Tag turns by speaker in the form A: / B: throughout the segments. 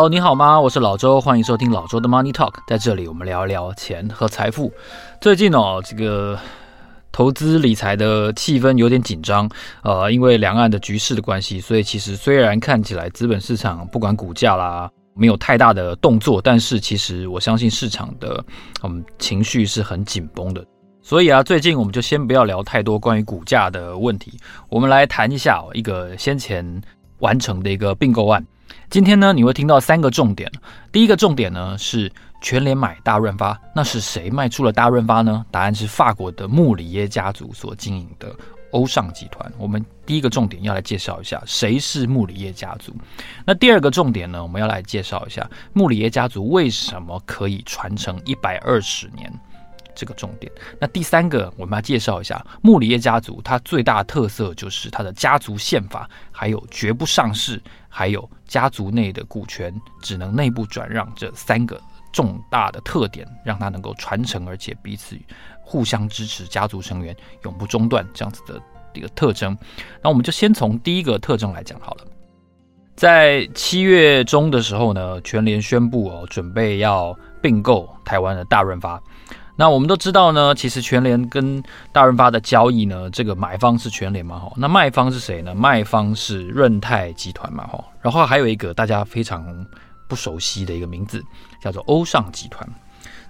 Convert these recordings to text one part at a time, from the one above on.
A: 好你好吗？我是老周，欢迎收听老周的 Money Talk。在这里，我们聊一聊钱和财富。最近哦，这个投资理财的气氛有点紧张，呃，因为两岸的局势的关系，所以其实虽然看起来资本市场不管股价啦没有太大的动作，但是其实我相信市场的嗯情绪是很紧绷的。所以啊，最近我们就先不要聊太多关于股价的问题，我们来谈一下一个先前完成的一个并购案。今天呢，你会听到三个重点。第一个重点呢是全联买大润发，那是谁卖出了大润发呢？答案是法国的穆里耶家族所经营的欧尚集团。我们第一个重点要来介绍一下谁是穆里耶家族。那第二个重点呢，我们要来介绍一下穆里耶家族为什么可以传承一百二十年。这个重点。那第三个，我们要介绍一下穆里耶家族，它最大的特色就是它的家族宪法，还有绝不上市，还有家族内的股权只能内部转让这三个重大的特点，让它能够传承，而且彼此互相支持，家族成员永不中断这样子的一个特征。那我们就先从第一个特征来讲好了。在七月中的时候呢，全联宣布哦，准备要并购台湾的大润发。那我们都知道呢，其实全联跟大润发的交易呢，这个买方是全联嘛，吼，那卖方是谁呢？卖方是润泰集团嘛，吼，然后还有一个大家非常不熟悉的一个名字，叫做欧尚集团。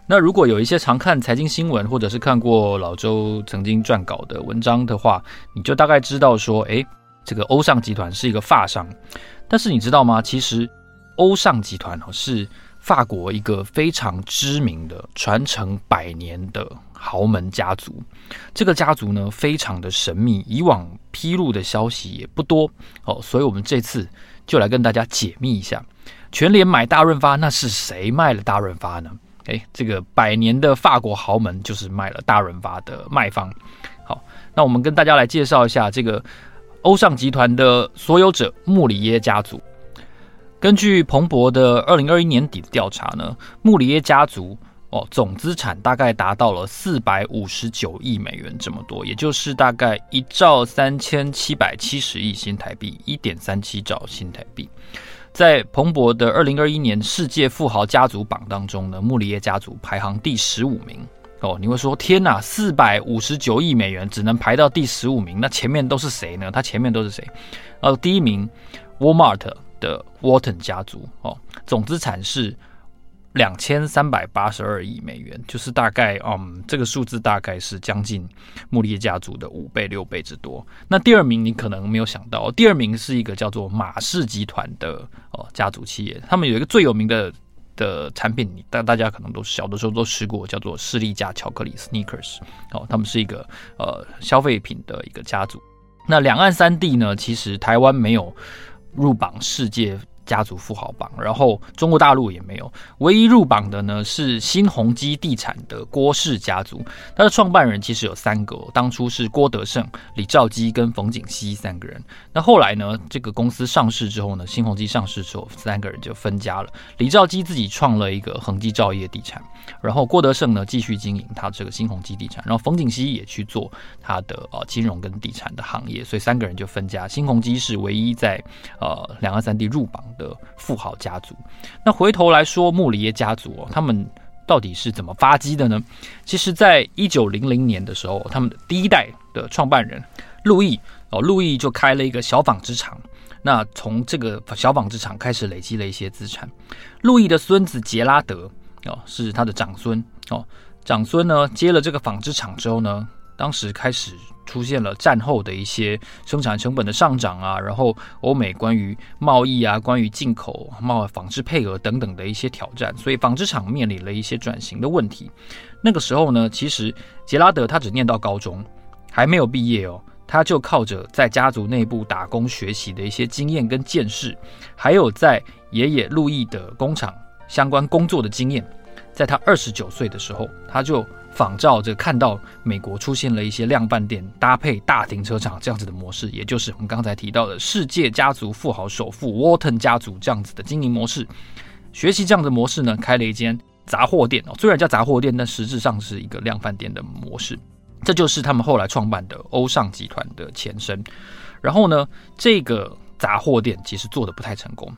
A: 那如果有一些常看财经新闻，或者是看过老周曾经撰稿的文章的话，你就大概知道说，诶，这个欧尚集团是一个法商。但是你知道吗？其实欧尚集团哦是。法国一个非常知名的传承百年的豪门家族，这个家族呢非常的神秘，以往披露的消息也不多哦，所以我们这次就来跟大家解密一下，全联买大润发，那是谁卖了大润发呢？诶，这个百年的法国豪门就是卖了大润发的卖方。好，那我们跟大家来介绍一下这个欧尚集团的所有者穆里耶家族。根据彭博的二零二一年底的调查呢，穆里耶家族哦总资产大概达到了四百五十九亿美元这么多，也就是大概一兆三千七百七十亿新台币，一点三七兆新台币。在彭博的二零二一年世界富豪家族榜当中呢，穆里耶家族排行第十五名哦。你会说天哪，四百五十九亿美元只能排到第十五名，那前面都是谁呢？他前面都是谁？呃，第一名，Walmart。的沃腾家族哦，总资产是两千三百八十二亿美元，就是大概嗯，这个数字大概是将近穆里耶家族的五倍六倍之多。那第二名你可能没有想到，第二名是一个叫做马氏集团的哦家族企业，他们有一个最有名的的产品，大大家可能都小的时候都吃过，叫做士力架巧克力 Snickers 哦，他们是一个呃消费品的一个家族。那两岸三地呢，其实台湾没有。入榜世界家族富豪榜，然后中国大陆也没有，唯一入榜的呢是新鸿基地产的郭氏家族，他的创办人其实有三个，当初是郭德胜、李兆基跟冯景熙三个人。那后来呢，这个公司上市之后呢，新鸿基上市之后，三个人就分家了。李兆基自己创了一个恒基兆业地产，然后郭德胜呢继续经营他这个新鸿基地产，然后冯景熙也去做他的呃金融跟地产的行业，所以三个人就分家。新鸿基是唯一在呃两岸三地入榜的富豪家族，那回头来说，穆里耶家族哦，他们到底是怎么发迹的呢？其实，在一九零零年的时候，他们的第一代的创办人路易哦，路易就开了一个小纺织厂。那从这个小纺织厂开始累积了一些资产。路易的孙子杰拉德哦，是他的长孙哦，长孙呢接了这个纺织厂之后呢，当时开始。出现了战后的一些生产成本的上涨啊，然后欧美关于贸易啊、关于进口贸纺织配额等等的一些挑战，所以纺织厂面临了一些转型的问题。那个时候呢，其实杰拉德他只念到高中，还没有毕业哦，他就靠着在家族内部打工学习的一些经验跟见识，还有在爷爷路易的工厂相关工作的经验，在他二十九岁的时候，他就。仿照着看到美国出现了一些量贩店搭配大停车场这样子的模式，也就是我们刚才提到的世界家族富豪首富沃腾家族这样子的经营模式。学习这样的模式呢，开了一间杂货店哦，虽然叫杂货店，但实质上是一个量贩店的模式。这就是他们后来创办的欧尚集团的前身。然后呢，这个杂货店其实做的不太成功，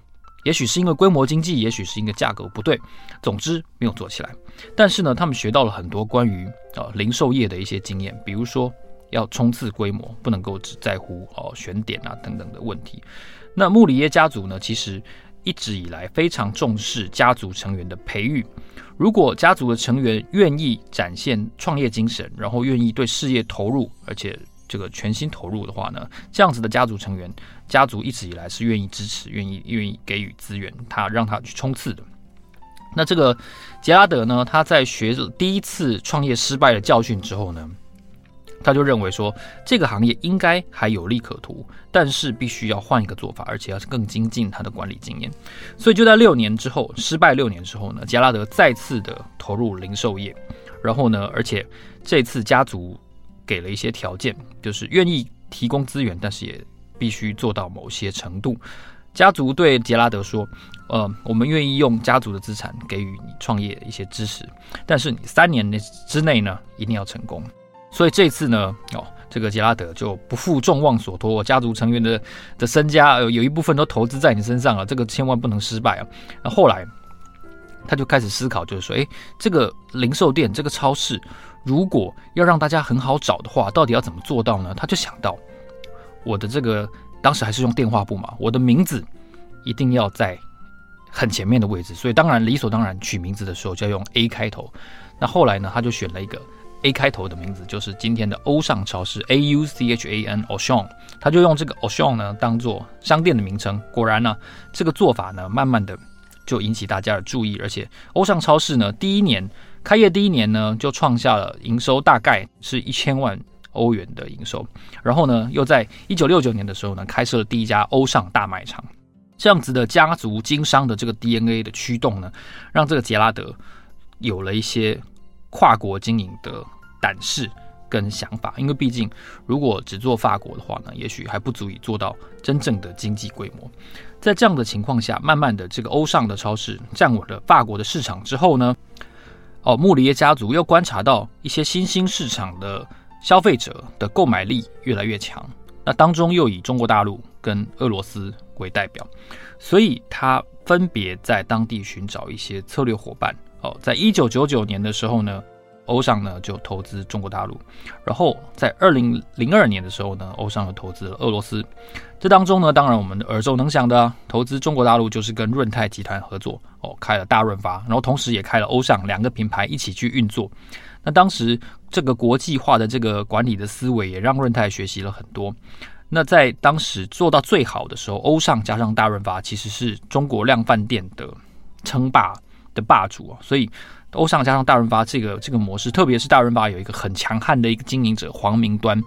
A: 也许是因为规模经济，也许是因为价格不对，总之没有做起来。但是呢，他们学到了很多关于啊、呃、零售业的一些经验，比如说要冲刺规模，不能够只在乎哦、呃、选点啊等等的问题。那穆里耶家族呢，其实一直以来非常重视家族成员的培育。如果家族的成员愿意展现创业精神，然后愿意对事业投入，而且这个全心投入的话呢，这样子的家族成员，家族一直以来是愿意支持、愿意愿意给予资源，他让他去冲刺的。那这个杰拉德呢，他在学着第一次创业失败的教训之后呢，他就认为说，这个行业应该还有利可图，但是必须要换一个做法，而且要更精进他的管理经验。所以就在六年之后，失败六年之后呢，杰拉德再次的投入零售业，然后呢，而且这次家族给了一些条件，就是愿意提供资源，但是也必须做到某些程度。家族对杰拉德说：“呃，我们愿意用家族的资产给予你创业一些支持，但是你三年内之内呢，一定要成功。”所以这次呢，哦，这个杰拉德就不负众望所托，家族成员的的身家有有一部分都投资在你身上了，这个千万不能失败啊！那后来他就开始思考，就是说，诶，这个零售店，这个超市，如果要让大家很好找的话，到底要怎么做到呢？他就想到，我的这个当时还是用电话簿嘛，我的名字一定要在很前面的位置，所以当然理所当然取名字的时候就要用 A 开头。那后来呢，他就选了一个。A 开头的名字就是今天的欧尚超市，A U C H A N，Auchan，他就用这个 Auchan 呢当做商店的名称。果然呢，这个做法呢，慢慢的就引起大家的注意，而且欧尚超市呢，第一年开业第一年呢，就创下了营收大概是一千万欧元的营收。然后呢，又在一九六九年的时候呢，开设了第一家欧尚大卖场。这样子的家族经商的这个 DNA 的驱动呢，让这个杰拉德有了一些。跨国经营的胆识跟想法，因为毕竟如果只做法国的话呢，也许还不足以做到真正的经济规模。在这样的情况下，慢慢的这个欧尚的超市站稳了法国的市场之后呢，哦，穆里耶家族又观察到一些新兴市场的消费者的购买力越来越强，那当中又以中国大陆跟俄罗斯为代表，所以他分别在当地寻找一些策略伙伴。哦，在一九九九年的时候呢，欧尚呢就投资中国大陆，然后在二零零二年的时候呢，欧尚又投资了俄罗斯。这当中呢，当然我们耳熟能详的、投资中国大陆就是跟润泰集团合作，哦，开了大润发，然后同时也开了欧尚，两个品牌一起去运作。那当时这个国际化的这个管理的思维也让润泰学习了很多。那在当时做到最好的时候，欧尚加上大润发其实是中国量贩店的称霸的霸主啊，所以欧尚加上大润发这个这个模式，特别是大润发有一个很强悍的一个经营者黄明端，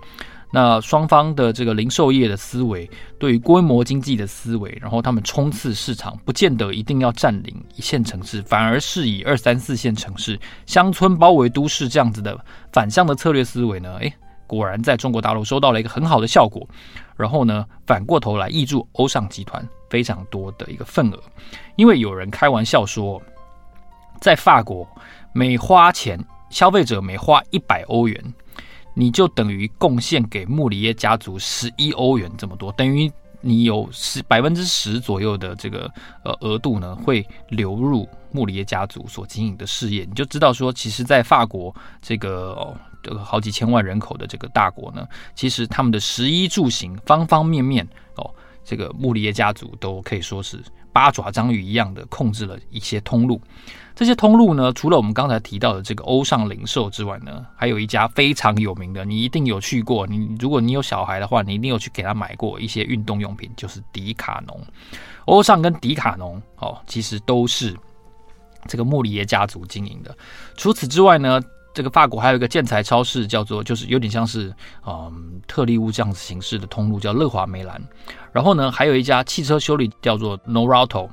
A: 那双方的这个零售业的思维，对于规模经济的思维，然后他们冲刺市场，不见得一定要占领一线城市，反而是以二三四线城市、乡村包围都市这样子的反向的策略思维呢，诶，果然在中国大陆收到了一个很好的效果，然后呢，反过头来挹注欧尚集团非常多的一个份额，因为有人开玩笑说。在法国，每花钱，消费者每花一百欧元，你就等于贡献给穆里耶家族十一欧元这么多，等于你有十百分之十左右的这个呃额度呢，会流入穆里耶家族所经营的事业。你就知道说，其实，在法国这个哦，这个好几千万人口的这个大国呢，其实他们的食衣住行方方面面哦，这个穆里耶家族都可以说是八爪章鱼一样的控制了一些通路。这些通路呢，除了我们刚才提到的这个欧尚零售之外呢，还有一家非常有名的，你一定有去过。你如果你有小孩的话，你一定有去给他买过一些运动用品，就是迪卡侬。欧尚跟迪卡侬哦，其实都是这个莫里耶家族经营的。除此之外呢，这个法国还有一个建材超市，叫做就是有点像是嗯特力屋这样子形式的通路，叫乐华梅兰。然后呢，还有一家汽车修理叫做 Norauto。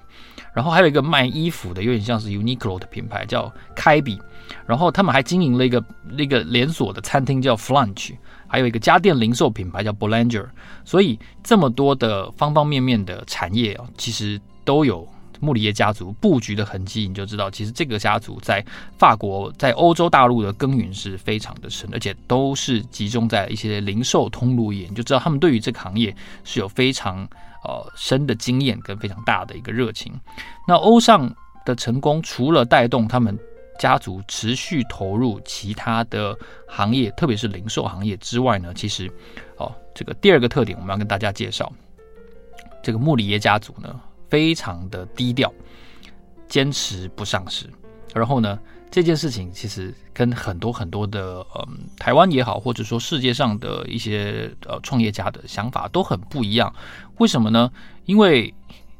A: 然后还有一个卖衣服的，有点像是 Uniqlo 的品牌，叫开比。然后他们还经营了一个那个连锁的餐厅，叫 Flunch。还有一个家电零售品牌叫 Boulanger。所以这么多的方方面面的产业啊，其实都有穆里耶家族布局的痕迹。你就知道，其实这个家族在法国、在欧洲大陆的耕耘是非常的深，而且都是集中在一些零售通路业。你就知道他们对于这个行业是有非常。呃深的经验跟非常大的一个热情。那欧尚的成功，除了带动他们家族持续投入其他的行业，特别是零售行业之外呢，其实哦，这个第二个特点我们要跟大家介绍，这个穆里耶家族呢，非常的低调，坚持不上市。然后呢，这件事情其实跟很多很多的嗯，台湾也好，或者说世界上的一些呃创业家的想法都很不一样。为什么呢？因为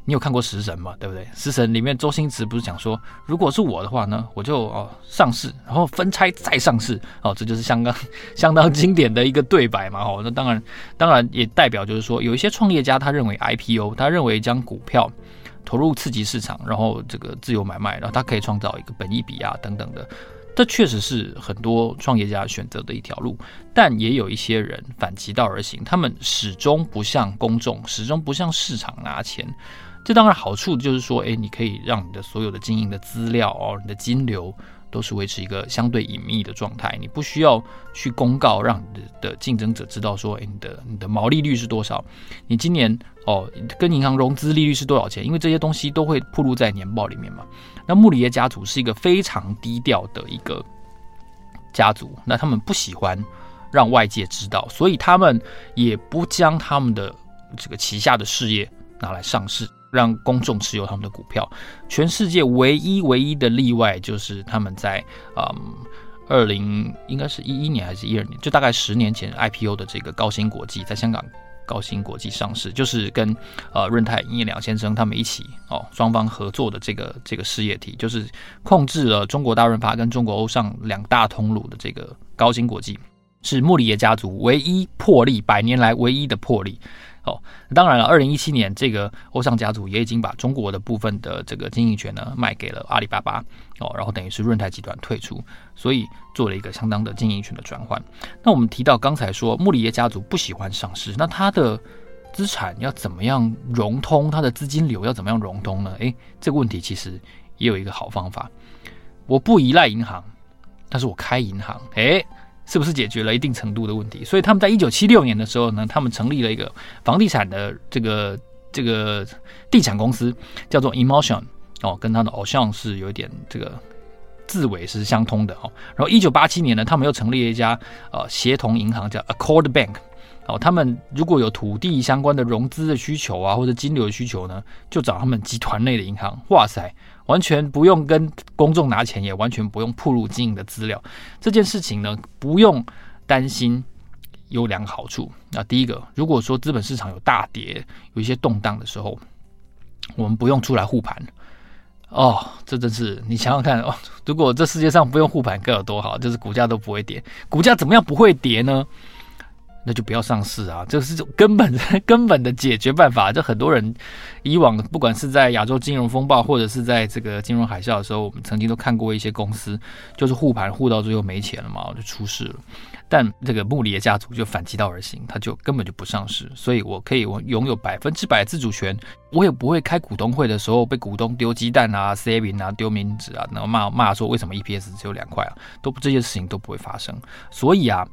A: 你有看过《食神》嘛，对不对？《食神》里面周星驰不是讲说，如果是我的话呢，我就哦上市，然后分拆再上市哦，这就是相当 相当经典的一个对白嘛。哦，那当然当然也代表就是说，有一些创业家他认为 IPO，他认为将股票。投入刺激市场，然后这个自由买卖，然后他可以创造一个本益比啊等等的，这确实是很多创业家选择的一条路。但也有一些人反其道而行，他们始终不向公众，始终不向市场拿钱。这当然好处就是说，诶，你可以让你的所有的经营的资料哦，你的金流。都是维持一个相对隐秘的状态，你不需要去公告，让你的的竞争者知道说，诶，你的你的毛利率是多少，你今年哦跟银行融资利率是多少钱，因为这些东西都会铺露在年报里面嘛。那穆里耶家族是一个非常低调的一个家族，那他们不喜欢让外界知道，所以他们也不将他们的这个旗下的事业拿来上市。让公众持有他们的股票，全世界唯一唯一的例外就是他们在嗯二零应该是一一年还是一二年，就大概十年前 IPO 的这个高新国际在香港高新国际上市，就是跟呃润泰营业两先生他们一起哦双方合作的这个这个事业体，就是控制了中国大润发跟中国欧尚两大通路的这个高新国际，是穆里耶家族唯一破例百年来唯一的破例。哦，当然了，二零一七年这个欧尚家族也已经把中国的部分的这个经营权呢卖给了阿里巴巴哦，然后等于是润泰集团退出，所以做了一个相当的经营权的转换。那我们提到刚才说穆里耶家族不喜欢上市，那他的资产要怎么样融通？他的资金流要怎么样融通呢？诶，这个问题其实也有一个好方法，我不依赖银行，但是我开银行，诶。是不是解决了一定程度的问题？所以他们在一九七六年的时候呢，他们成立了一个房地产的这个这个地产公司，叫做 Emotion 哦，跟他的偶像是有一点这个字尾是相通的哦。然后一九八七年呢，他们又成立了一家呃协同银行，叫 Accord Bank 哦。他们如果有土地相关的融资的需求啊，或者金流的需求呢，就找他们集团内的银行。哇塞！完全不用跟公众拿钱，也完全不用曝露经营的资料。这件事情呢，不用担心，有两个好处。那第一个，如果说资本市场有大跌、有一些动荡的时候，我们不用出来护盘。哦，这真是你想想看哦，如果这世界上不用护盘，该有多好，就是股价都不会跌。股价怎么样不会跌呢？那就不要上市啊！这是根本 根本的解决办法。这很多人以往不管是在亚洲金融风暴，或者是在这个金融海啸的时候，我们曾经都看过一些公司就是护盘护到最后没钱了嘛，就出事了。但这个穆里耶家族就反其道而行，他就根本就不上市，所以我可以我拥有百分之百自主权，我也不会开股东会的时候被股东丢鸡蛋啊、塞饼啊、丢名纸啊，然后骂骂说为什么 EPS 只有两块啊，都这些事情都不会发生。所以啊，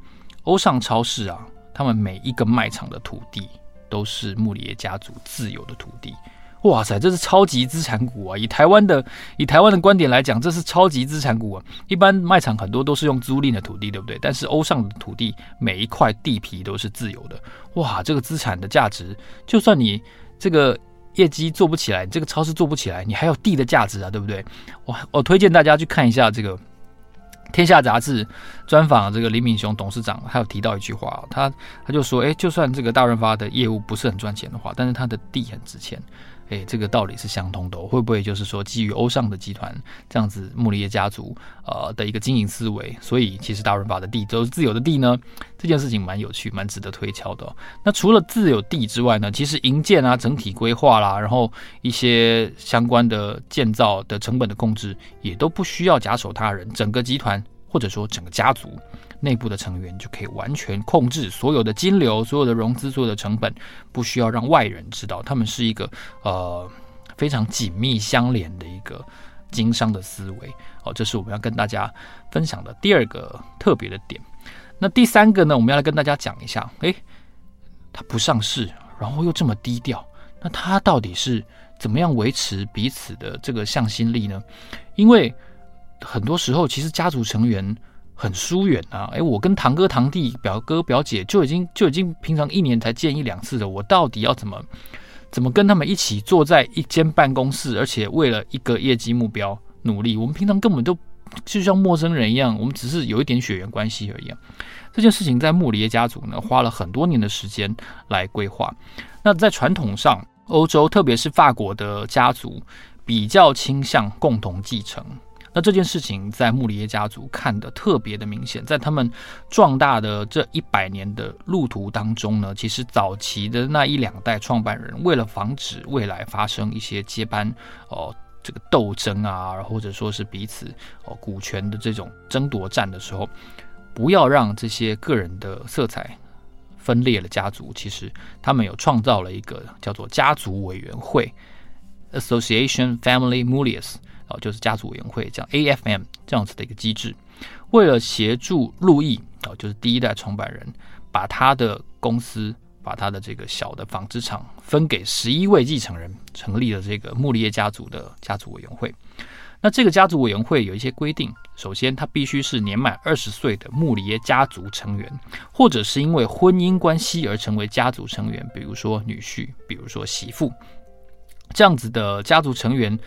A: 欧尚超市啊。他们每一个卖场的土地都是穆里耶家族自有的土地，哇塞，这是超级资产股啊！以台湾的以台湾的观点来讲，这是超级资产股啊！一般卖场很多都是用租赁的土地，对不对？但是欧尚的土地每一块地皮都是自有的，哇，这个资产的价值，就算你这个业绩做不起来，你这个超市做不起来，你还有地的价值啊，对不对？我我推荐大家去看一下这个。天下杂志专访这个林敏雄董事长，还有提到一句话，他他就说，诶，就算这个大润发的业务不是很赚钱的话，但是他的地很值钱。诶，这个道理是相通的，会不会就是说基于欧尚的集团这样子穆里耶家族呃的一个经营思维，所以其实大润发的地都是自有的地呢？这件事情蛮有趣，蛮值得推敲的。那除了自有地之外呢，其实营建啊、整体规划啦，然后一些相关的建造的成本的控制，也都不需要假手他人，整个集团或者说整个家族。内部的成员就可以完全控制所有的金流、所有的融资、所有的成本，不需要让外人知道。他们是一个呃非常紧密相连的一个经商的思维。哦，这是我们要跟大家分享的第二个特别的点。那第三个呢，我们要来跟大家讲一下。诶，他不上市，然后又这么低调，那他到底是怎么样维持彼此的这个向心力呢？因为很多时候，其实家族成员很疏远啊。诶，我跟堂哥、堂弟、表哥、表姐就已经就已经平常一年才见一两次的，我到底要怎么怎么跟他们一起坐在一间办公室，而且为了一个业绩目标努力？我们平常根本都就像陌生人一样，我们只是有一点血缘关系而已。这件事情在穆里耶家族呢，花了很多年的时间来规划。那在传统上，欧洲特别是法国的家族比较倾向共同继承。那这件事情在穆里耶家族看得特别的明显，在他们壮大的这一百年的路途当中呢，其实早期的那一两代创办人为了防止未来发生一些接班哦这个斗争啊，或者说是彼此哦股权的这种争夺战的时候，不要让这些个人的色彩分裂了家族。其实他们有创造了一个叫做家族委员会 （Association Family Mulius）。哦，就是家族委员会，这样 AFM 这样子的一个机制，为了协助路易啊，就是第一代创办人，把他的公司，把他的这个小的纺织厂分给十一位继承人，成立了这个穆里耶家族的家族委员会。那这个家族委员会有一些规定，首先他必须是年满二十岁的穆里耶家族成员，或者是因为婚姻关系而成为家族成员，比如说女婿，比如说媳妇，这样子的家族成员。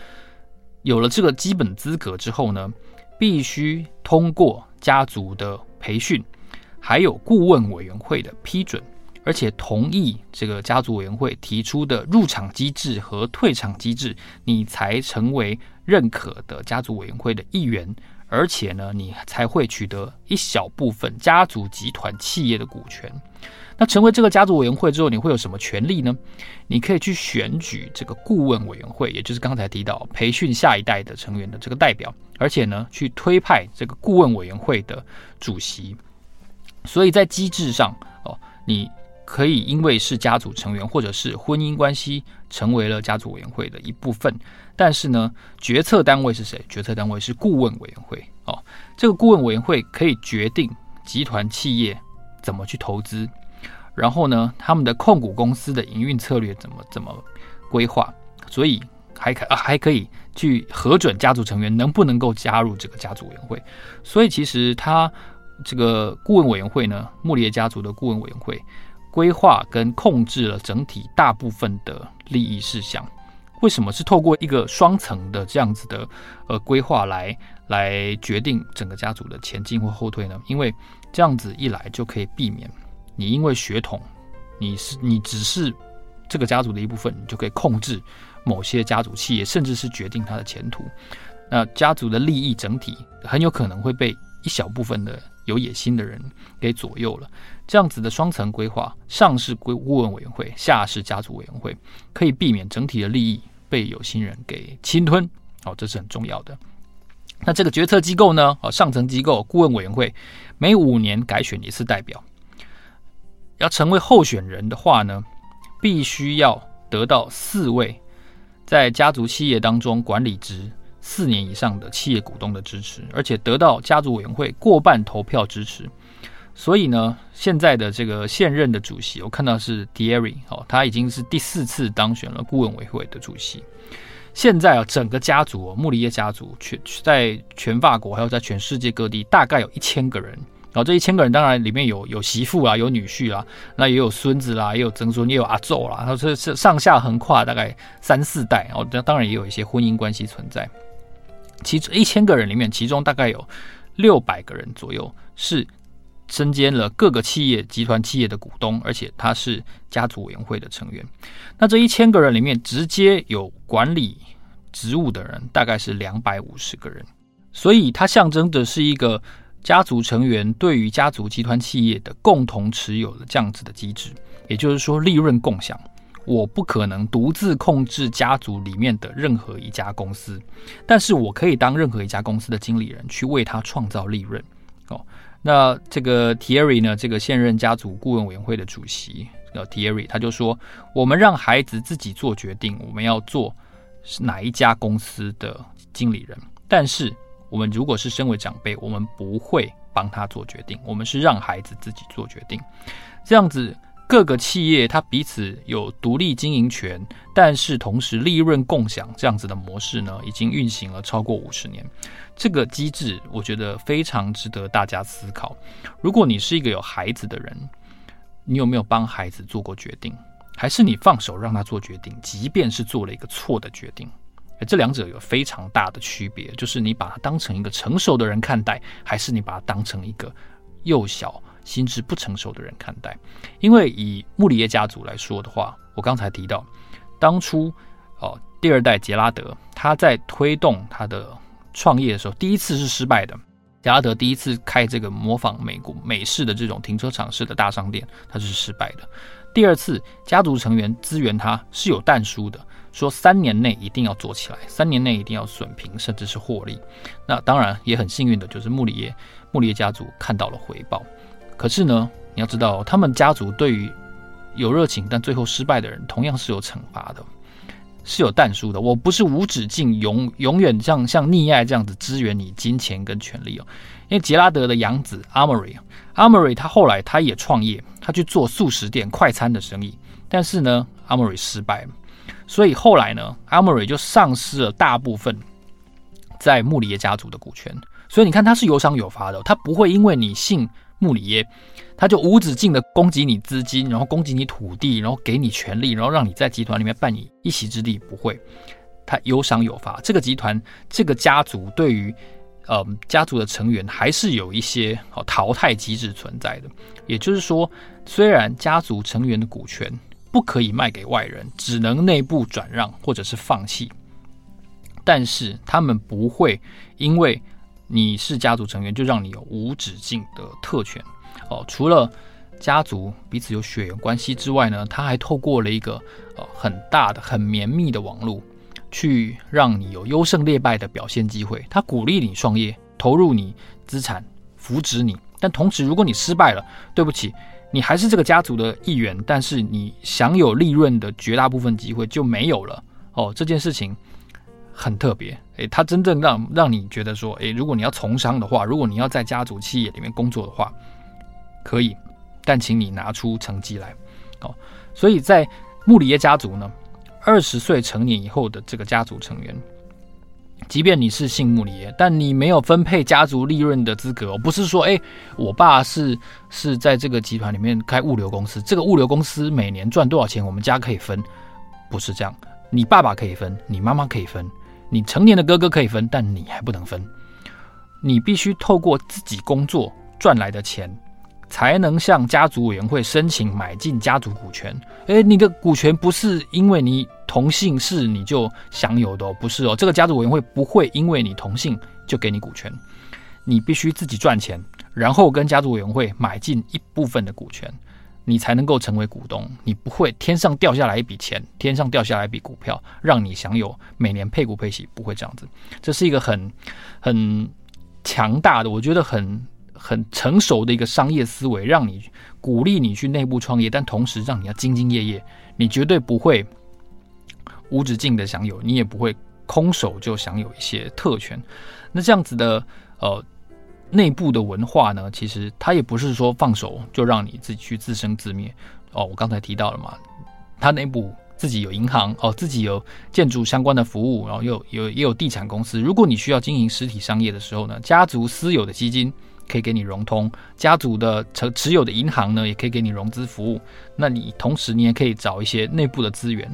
A: 有了这个基本资格之后呢，必须通过家族的培训，还有顾问委员会的批准，而且同意这个家族委员会提出的入场机制和退场机制，你才成为认可的家族委员会的一员，而且呢，你才会取得一小部分家族集团企业的股权。那成为这个家族委员会之后，你会有什么权利呢？你可以去选举这个顾问委员会，也就是刚才提到培训下一代的成员的这个代表，而且呢，去推派这个顾问委员会的主席。所以在机制上，哦，你可以因为是家族成员或者是婚姻关系，成为了家族委员会的一部分。但是呢，决策单位是谁？决策单位是顾问委员会。哦，这个顾问委员会可以决定集团企业怎么去投资。然后呢，他们的控股公司的营运策略怎么怎么规划？所以还可啊还可以去核准家族成员能不能够加入这个家族委员会。所以其实他这个顾问委员会呢，穆里耶家族的顾问委员会规划跟控制了整体大部分的利益事项。为什么是透过一个双层的这样子的呃规划来来决定整个家族的前进或后退呢？因为这样子一来就可以避免。你因为血统，你是你只是这个家族的一部分，你就可以控制某些家族企业，甚至是决定它的前途。那家族的利益整体很有可能会被一小部分的有野心的人给左右了。这样子的双层规划，上是归顾问委员会，下是家族委员会，可以避免整体的利益被有心人给侵吞。哦，这是很重要的。那这个决策机构呢？哦，上层机构顾问委员会每五年改选一次代表。要成为候选人的话呢，必须要得到四位在家族企业当中管理职四年以上的企业股东的支持，而且得到家族委员会过半投票支持。所以呢，现在的这个现任的主席，我看到是 Dierry 哦，他已经是第四次当选了顾问委员会的主席。现在啊，整个家族哦，穆里耶家族全在全法国还有在全世界各地，大概有一千个人。然后这一千个人，当然里面有有媳妇啊，有女婿啦，那也有孙子啦，也有曾孙，也有阿祖啦。然后这是上下横跨大概三四代。哦，当然也有一些婚姻关系存在。其中一千个人里面，其中大概有六百个人左右是身兼了各个企业集团企业的股东，而且他是家族委员会的成员。那这一千个人里面，直接有管理职务的人大概是两百五十个人，所以它象征的是一个。家族成员对于家族集团企业的共同持有的这样子的机制，也就是说利润共享。我不可能独自控制家族里面的任何一家公司，但是我可以当任何一家公司的经理人，去为他创造利润。哦，那这个 Thierry 呢，这个现任家族顾问委员会的主席，呃，Thierry 他就说，我们让孩子自己做决定，我们要做是哪一家公司的经理人，但是。我们如果是身为长辈，我们不会帮他做决定，我们是让孩子自己做决定，这样子各个企业它彼此有独立经营权，但是同时利润共享这样子的模式呢，已经运行了超过五十年。这个机制我觉得非常值得大家思考。如果你是一个有孩子的人，你有没有帮孩子做过决定？还是你放手让他做决定，即便是做了一个错的决定？这两者有非常大的区别，就是你把他当成一个成熟的人看待，还是你把他当成一个幼小、心智不成熟的人看待？因为以穆里耶家族来说的话，我刚才提到，当初哦，第二代杰拉德他在推动他的创业的时候，第一次是失败的。杰拉德第一次开这个模仿美国美式的这种停车场式的大商店，他就是失败的。第二次，家族成员支援他是有但书的。说三年内一定要做起来，三年内一定要损平，甚至是获利。那当然也很幸运的，就是穆里耶穆里耶家族看到了回报。可是呢，你要知道，他们家族对于有热情但最后失败的人，同样是有惩罚的，是有但书的。我不是无止境永永远像像溺爱这样子支援你金钱跟权力哦。因为杰拉德的养子阿莫瑞，阿莫瑞他后来他也创业，他去做速食店快餐的生意，但是呢，阿莫瑞失败了。所以后来呢，阿莫瑞就丧失了大部分在穆里耶家族的股权。所以你看，他是有赏有罚的，他不会因为你姓穆里耶，他就无止境的攻击你资金，然后攻击你土地，然后给你权利，然后让你在集团里面办你一席之地。不会，他有赏有罚。这个集团，这个家族对于呃家族的成员还是有一些哦淘汰机制存在的。也就是说，虽然家族成员的股权。不可以卖给外人，只能内部转让或者是放弃。但是他们不会因为你是家族成员就让你有无止境的特权哦。除了家族彼此有血缘关系之外呢，他还透过了一个呃很大的、很绵密的网络，去让你有优胜劣败的表现机会。他鼓励你创业，投入你资产，扶植你。但同时，如果你失败了，对不起。你还是这个家族的一员，但是你享有利润的绝大部分机会就没有了哦。这件事情很特别，诶，它真正让让你觉得说，诶，如果你要从商的话，如果你要在家族企业里面工作的话，可以，但请你拿出成绩来哦。所以在穆里耶家族呢，二十岁成年以后的这个家族成员。即便你是姓穆里耶，但你没有分配家族利润的资格。不是说，哎，我爸是是在这个集团里面开物流公司，这个物流公司每年赚多少钱，我们家可以分。不是这样，你爸爸可以分，你妈妈可以分，你成年的哥哥可以分，但你还不能分。你必须透过自己工作赚来的钱。才能向家族委员会申请买进家族股权。诶，你的股权不是因为你同姓是你就享有的，不是哦。这个家族委员会不会因为你同姓就给你股权，你必须自己赚钱，然后跟家族委员会买进一部分的股权，你才能够成为股东。你不会天上掉下来一笔钱，天上掉下来一笔股票，让你享有每年配股配息，不会这样子。这是一个很很强大的，我觉得很。很成熟的一个商业思维，让你鼓励你去内部创业，但同时让你要兢兢业业。你绝对不会无止境的享有，你也不会空手就享有一些特权。那这样子的呃内部的文化呢，其实它也不是说放手就让你自己去自生自灭哦。我刚才提到了嘛，它内部自己有银行哦，自己有建筑相关的服务，然后又有也有地产公司。如果你需要经营实体商业的时候呢，家族私有的基金。可以给你融通，家族的持持有的银行呢，也可以给你融资服务。那你同时你也可以找一些内部的资源，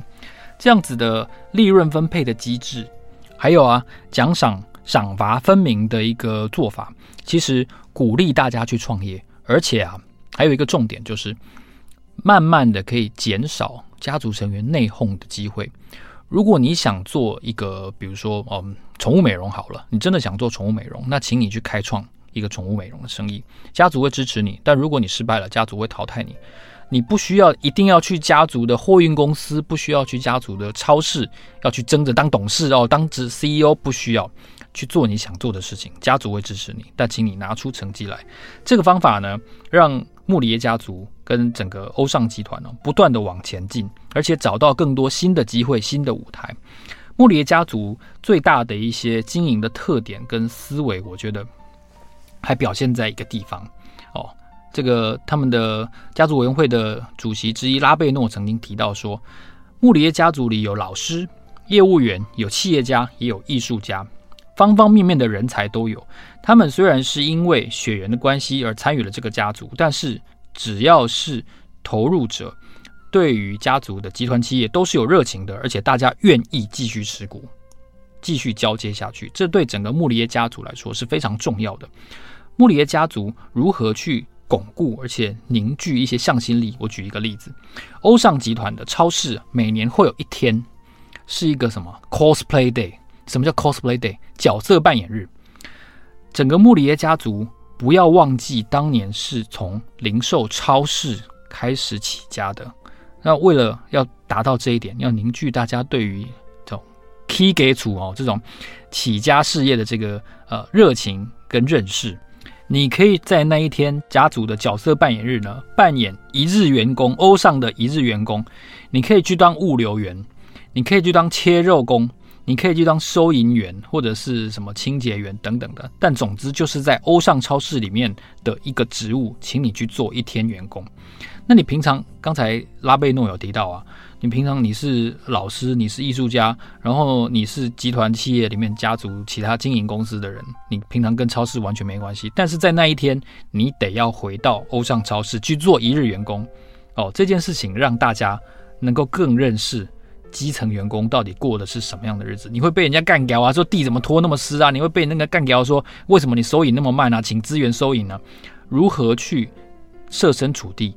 A: 这样子的利润分配的机制，还有啊奖赏赏罚分明的一个做法，其实鼓励大家去创业，而且啊还有一个重点就是，慢慢的可以减少家族成员内讧的机会。如果你想做一个，比如说嗯宠物美容好了，你真的想做宠物美容，那请你去开创。一个宠物美容的生意，家族会支持你，但如果你失败了，家族会淘汰你。你不需要一定要去家族的货运公司，不需要去家族的超市，要去争着当董事哦，当职 CEO，不需要去做你想做的事情，家族会支持你，但请你拿出成绩来。这个方法呢，让穆里耶家族跟整个欧尚集团呢，不断的往前进，而且找到更多新的机会、新的舞台。穆里耶家族最大的一些经营的特点跟思维，我觉得。还表现在一个地方，哦，这个他们的家族委员会的主席之一拉贝诺曾经提到说，穆里耶家族里有老师、业务员、有企业家，也有艺术家，方方面面的人才都有。他们虽然是因为血缘的关系而参与了这个家族，但是只要是投入者，对于家族的集团企业都是有热情的，而且大家愿意继续持股，继续交接下去。这对整个穆里耶家族来说是非常重要的。穆里耶家族如何去巩固而且凝聚一些向心力？我举一个例子：欧尚集团的超市每年会有一天是一个什么 cosplay day？什么叫 cosplay day？角色扮演日。整个穆里耶家族不要忘记，当年是从零售超市开始起家的。那为了要达到这一点，要凝聚大家对于这种起家厝哦这种起家事业的这个呃热情跟认识，你可以在那一天家族的角色扮演日呢，扮演一日员工，欧尚的一日员工，你可以去当物流员，你可以去当切肉工，你可以去当收银员或者是什么清洁员等等的，但总之就是在欧尚超市里面的一个职务，请你去做一天员工。那你平常刚才拉贝诺有提到啊，你平常你是老师，你是艺术家，然后你是集团企业里面家族其他经营公司的人，你平常跟超市完全没关系，但是在那一天你得要回到欧尚超市去做一日员工哦，这件事情让大家能够更认识基层员工到底过的是什么样的日子。你会被人家干掉啊，说地怎么拖那么湿啊？你会被那个干掉说为什么你收银那么慢啊？请资源收银呢？如何去设身处地？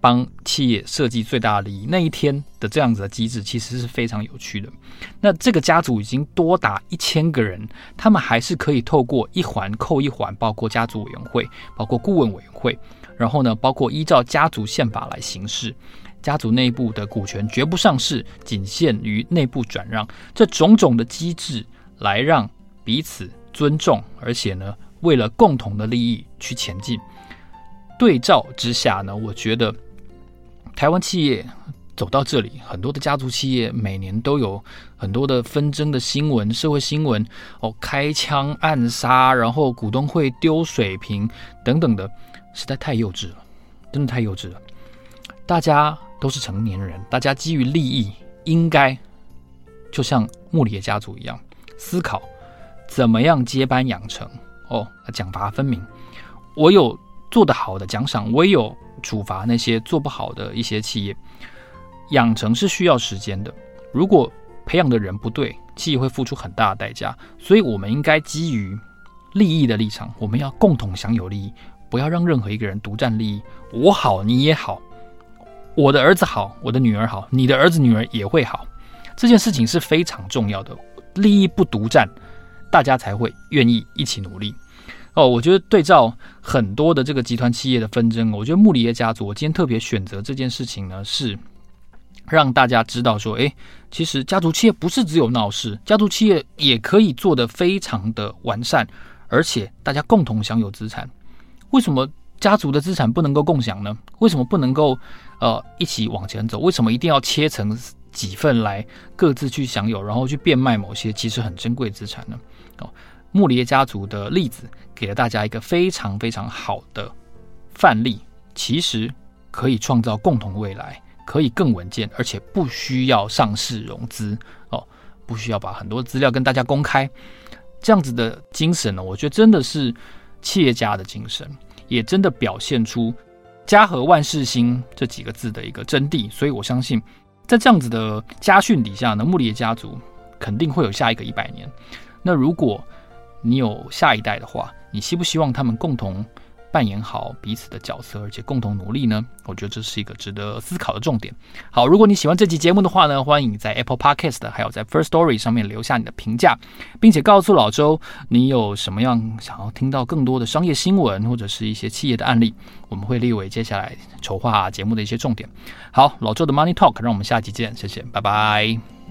A: 帮企业设计最大的利益，那一天的这样子的机制其实是非常有趣的。那这个家族已经多达一千个人，他们还是可以透过一环扣一环，包括家族委员会，包括顾问委员会，然后呢，包括依照家族宪法来行事。家族内部的股权绝不上市，仅限于内部转让。这种种的机制来让彼此尊重，而且呢，为了共同的利益去前进。对照之下呢，我觉得。台湾企业走到这里，很多的家族企业每年都有很多的纷争的新闻、社会新闻哦，开枪暗杀，然后股东会丢水瓶等等的，实在太幼稚了，真的太幼稚了。大家都是成年人，大家基于利益，应该就像穆里耶家族一样，思考怎么样接班养成哦，奖罚分明。我有做得好的奖赏，我也有。处罚那些做不好的一些企业，养成是需要时间的。如果培养的人不对，企业会付出很大的代价。所以，我们应该基于利益的立场，我们要共同享有利益，不要让任何一个人独占利益。我好，你也好；我的儿子好，我的女儿好，你的儿子女儿也会好。这件事情是非常重要的，利益不独占，大家才会愿意一起努力。哦，我觉得对照很多的这个集团企业的纷争，我觉得穆里耶家族，我今天特别选择这件事情呢，是让大家知道说，诶，其实家族企业不是只有闹事，家族企业也可以做得非常的完善，而且大家共同享有资产。为什么家族的资产不能够共享呢？为什么不能够呃一起往前走？为什么一定要切成几份来各自去享有，然后去变卖某些其实很珍贵资产呢？哦。穆里耶家族的例子给了大家一个非常非常好的范例，其实可以创造共同未来，可以更稳健，而且不需要上市融资哦，不需要把很多资料跟大家公开，这样子的精神呢，我觉得真的是企业家的精神，也真的表现出“家和万事兴”这几个字的一个真谛。所以我相信，在这样子的家训底下呢，穆里耶家族肯定会有下一个一百年。那如果你有下一代的话，你希不希望他们共同扮演好彼此的角色，而且共同努力呢？我觉得这是一个值得思考的重点。好，如果你喜欢这期节目的话呢，欢迎在 Apple Podcast 还有在 First Story 上面留下你的评价，并且告诉老周你有什么样想要听到更多的商业新闻或者是一些企业的案例，我们会列为接下来筹划节目的一些重点。好，老周的 Money Talk，让我们下期见，谢谢，拜拜。